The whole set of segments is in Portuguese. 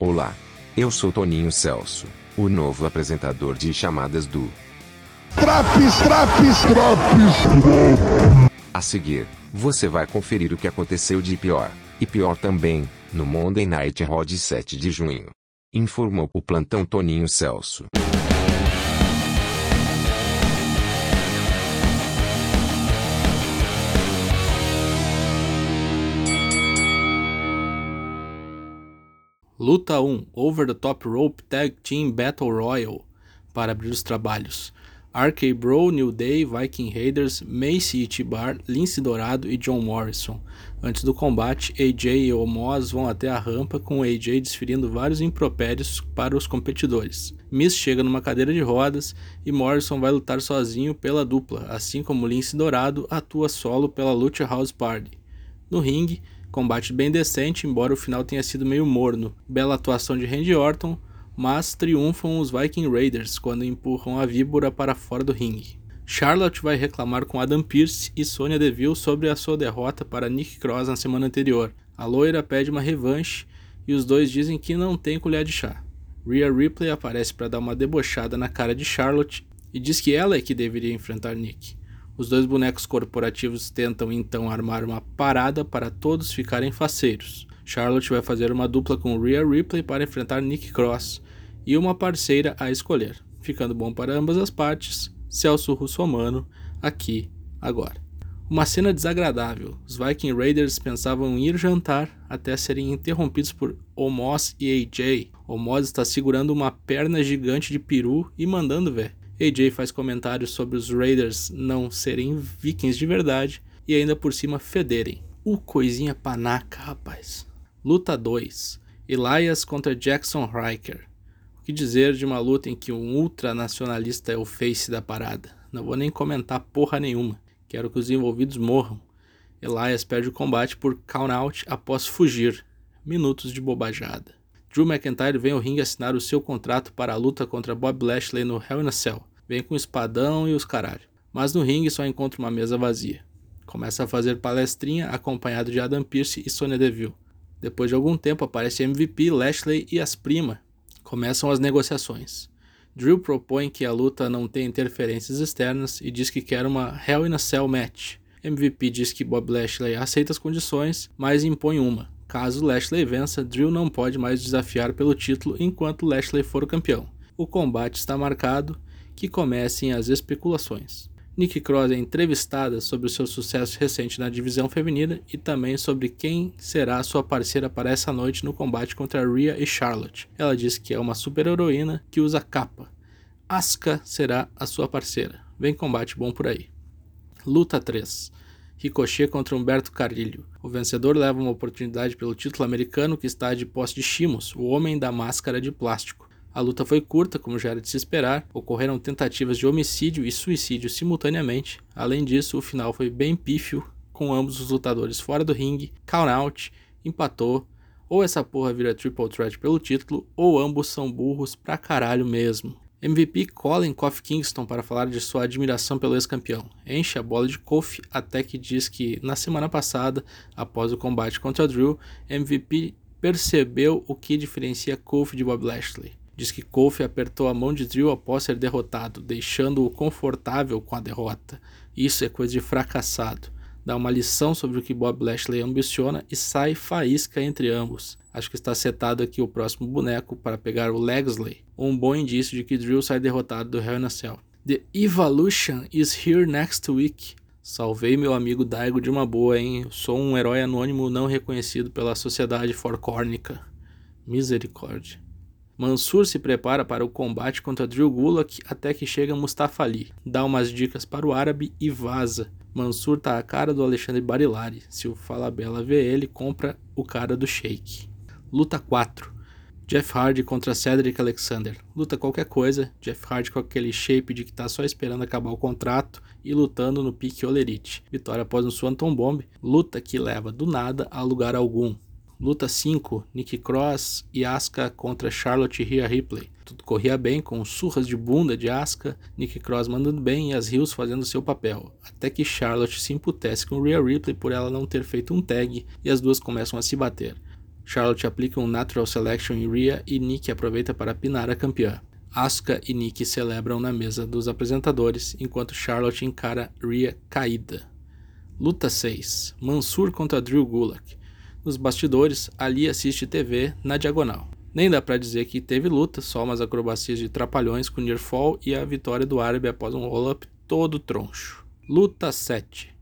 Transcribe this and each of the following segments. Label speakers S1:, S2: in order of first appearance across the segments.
S1: Olá, eu sou Toninho Celso, o novo apresentador de chamadas do
S2: Traps, traps, traps.
S1: A seguir, você vai conferir o que aconteceu de pior, e pior também, no Monday Night Raw de 7 de junho. Informou o plantão Toninho Celso.
S3: Luta 1 Over the Top Rope Tag Team Battle Royal para abrir os trabalhos. RK Bro, New Day, Viking Raiders, Macy Itibar, Lince Dourado e John Morrison. Antes do combate, AJ e Omos vão até a rampa com AJ desferindo vários impropérios para os competidores. Miss chega numa cadeira de rodas e Morrison vai lutar sozinho pela dupla, assim como Lince Dourado atua solo pela Lucha House Party. No ringue, Combate bem decente, embora o final tenha sido meio morno. Bela atuação de Randy Orton, mas triunfam os Viking Raiders quando empurram a víbora para fora do ringue. Charlotte vai reclamar com Adam Pearce e Sonya Deville sobre a sua derrota para Nick Cross na semana anterior. A loira pede uma revanche e os dois dizem que não tem colher de chá. Rhea Ripley aparece para dar uma debochada na cara de Charlotte e diz que ela é que deveria enfrentar Nick. Os dois bonecos corporativos tentam então armar uma parada para todos ficarem faceiros. Charlotte vai fazer uma dupla com Rhea Ripley para enfrentar Nick Cross e uma parceira a escolher, ficando bom para ambas as partes. Celso Russomano, aqui, agora. Uma cena desagradável. Os Viking Raiders pensavam ir jantar até serem interrompidos por Omos e AJ. Omos está segurando uma perna gigante de peru e mandando ver. AJ faz comentários sobre os Raiders não serem vikings de verdade e ainda por cima federem. O coisinha panaca, rapaz. Luta 2. Elias contra Jackson Riker. O que dizer de uma luta em que um ultranacionalista é o face da parada? Não vou nem comentar porra nenhuma. Quero que os envolvidos morram. Elias perde o combate por count-out após fugir. Minutos de bobajada. Drew McIntyre vem ao ringue assinar o seu contrato para a luta contra Bob Lashley no Hell in a Cell. Vem com espadão e os caralho. Mas no ringue só encontra uma mesa vazia. Começa a fazer palestrinha acompanhado de Adam Pearce e Sonya Deville. Depois de algum tempo aparece MVP, Lashley e as prima. Começam as negociações. Drew propõe que a luta não tenha interferências externas e diz que quer uma Hell in a Cell match. MVP diz que Bob Lashley aceita as condições, mas impõe uma. Caso Lashley vença, Drew não pode mais desafiar pelo título enquanto Lashley for campeão. O combate está marcado que comecem as especulações. Nick Cross é entrevistada sobre o seu sucesso recente na divisão feminina e também sobre quem será sua parceira para essa noite no combate contra Rhea e Charlotte. Ela diz que é uma super-heroína que usa capa. Asuka será a sua parceira. Vem combate bom por aí. Luta 3. Ricochet contra Humberto Carrilho. O vencedor leva uma oportunidade pelo título americano que está de posse de Shimos, o homem da máscara de plástico. A luta foi curta, como já era de se esperar, ocorreram tentativas de homicídio e suicídio simultaneamente. Além disso, o final foi bem pífio, com ambos os lutadores fora do ringue, count out, empatou, ou essa porra vira triple threat pelo título, ou ambos são burros pra caralho mesmo. MVP Colin Kofi Kingston para falar de sua admiração pelo ex-campeão. Enche a bola de Kofi até que diz que na semana passada, após o combate contra Drew, MVP percebeu o que diferencia Kofi de Bob Lashley. Diz que Kofi apertou a mão de Drew após ser derrotado, deixando-o confortável com a derrota. Isso é coisa de fracassado dá uma lição sobre o que Bob Lashley ambiciona e sai faísca entre ambos. Acho que está setado aqui o próximo boneco para pegar o Legsley, um bom indício de que Drew sai derrotado do Hell in a Cell. The Evolution is here next week. Salvei meu amigo Daigo de uma boa, hein? Sou um herói anônimo não reconhecido pela sociedade forcórnica. Misericórdia. Mansur se prepara para o combate contra Drew Gulak até que chega Mustafa Ali, dá umas dicas para o árabe e vaza. Mansur tá a cara do Alexandre Barilari. Se o Falabella vê ele, compra o cara do Sheik. Luta 4. Jeff Hardy contra Cedric Alexander. Luta qualquer coisa. Jeff Hardy com aquele shape de que tá só esperando acabar o contrato e lutando no pique Olerite. Vitória após um Swanton Bomb. Luta que leva do nada a lugar algum. Luta 5, Nick Cross e Asuka contra Charlotte e Rhea Ripley. Tudo corria bem com surras de bunda de Asuka, Nick Cross mandando bem e as Hills fazendo seu papel, até que Charlotte se imputece com Rhea Ripley por ela não ter feito um tag e as duas começam a se bater. Charlotte aplica um Natural Selection em Rhea e Nikki aproveita para pinar a campeã. Asuka e Nikki celebram na mesa dos apresentadores, enquanto Charlotte encara Rhea caída. Luta 6: Mansur contra Drew Gulak. Nos bastidores, Ali assiste TV na diagonal. Nem dá para dizer que teve luta, só umas acrobacias de trapalhões com near fall e a vitória do árabe após um roll-up todo troncho. Luta 7: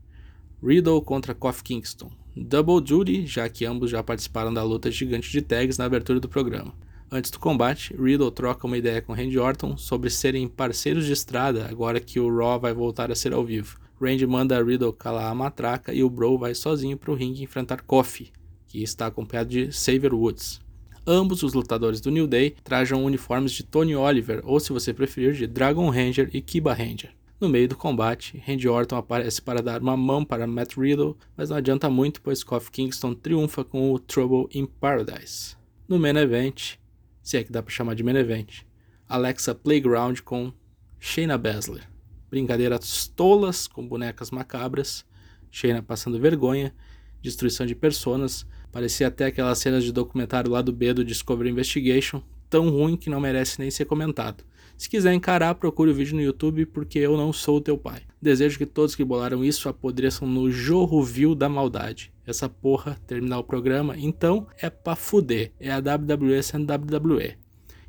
S3: Riddle contra Kofi Kingston. Double duty, já que ambos já participaram da luta gigante de tags na abertura do programa. Antes do combate, Riddle troca uma ideia com Randy Orton sobre serem parceiros de estrada agora que o Raw vai voltar a ser ao vivo. Randy manda Riddle calar a matraca e o Bro vai sozinho para o ringue enfrentar Kofi, que está acompanhado de Xavier Woods. Ambos os lutadores do New Day trajam uniformes de Tony Oliver, ou se você preferir, de Dragon Ranger e Kiba Ranger. No meio do combate, Randy Orton aparece para dar uma mão para Matt Riddle, mas não adianta muito pois Kofi Kingston triunfa com o Trouble in Paradise. No main event, se é que dá para chamar de main event. Alexa Playground com Shayna Baszler. Brincadeiras tolas com bonecas macabras, Shayna passando vergonha, destruição de personas, parecia até aquelas cenas de documentário lá do B do Discovery Investigation, tão ruim que não merece nem ser comentado. Se quiser encarar, procure o vídeo no YouTube porque eu não sou teu pai. Desejo que todos que bolaram isso apodreçam no jorro vil da maldade. Essa porra terminar o programa, então é pra fuder. É a WWE sendo WWE.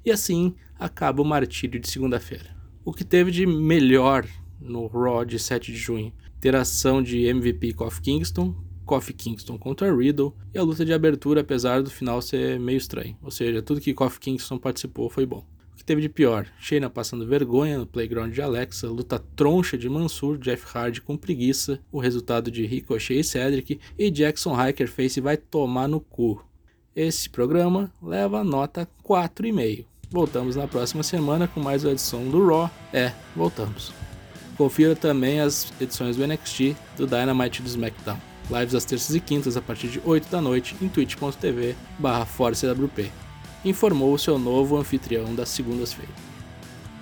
S3: E assim acaba o martírio de segunda-feira. O que teve de melhor no Raw de 7 de junho? Interação de MVP Kofi Kingston, Kofi Kingston contra Riddle e a luta de abertura, apesar do final ser meio estranho. Ou seja, tudo que Kofi Kingston participou foi bom teve de pior? Shayna passando vergonha no playground de Alexa, luta troncha de Mansur, Jeff Hardy com preguiça, o resultado de Ricochet e Cedric, e Jackson Hiker Face vai tomar no cu. Esse programa leva nota 4,5. Voltamos na próxima semana com mais uma edição do Raw. É, voltamos. Confira também as edições do NXT, do Dynamite e do SmackDown. Lives às terças e quintas a partir de 8 da noite em twitch.tv barra informou seu novo anfitrião das segundas-feiras.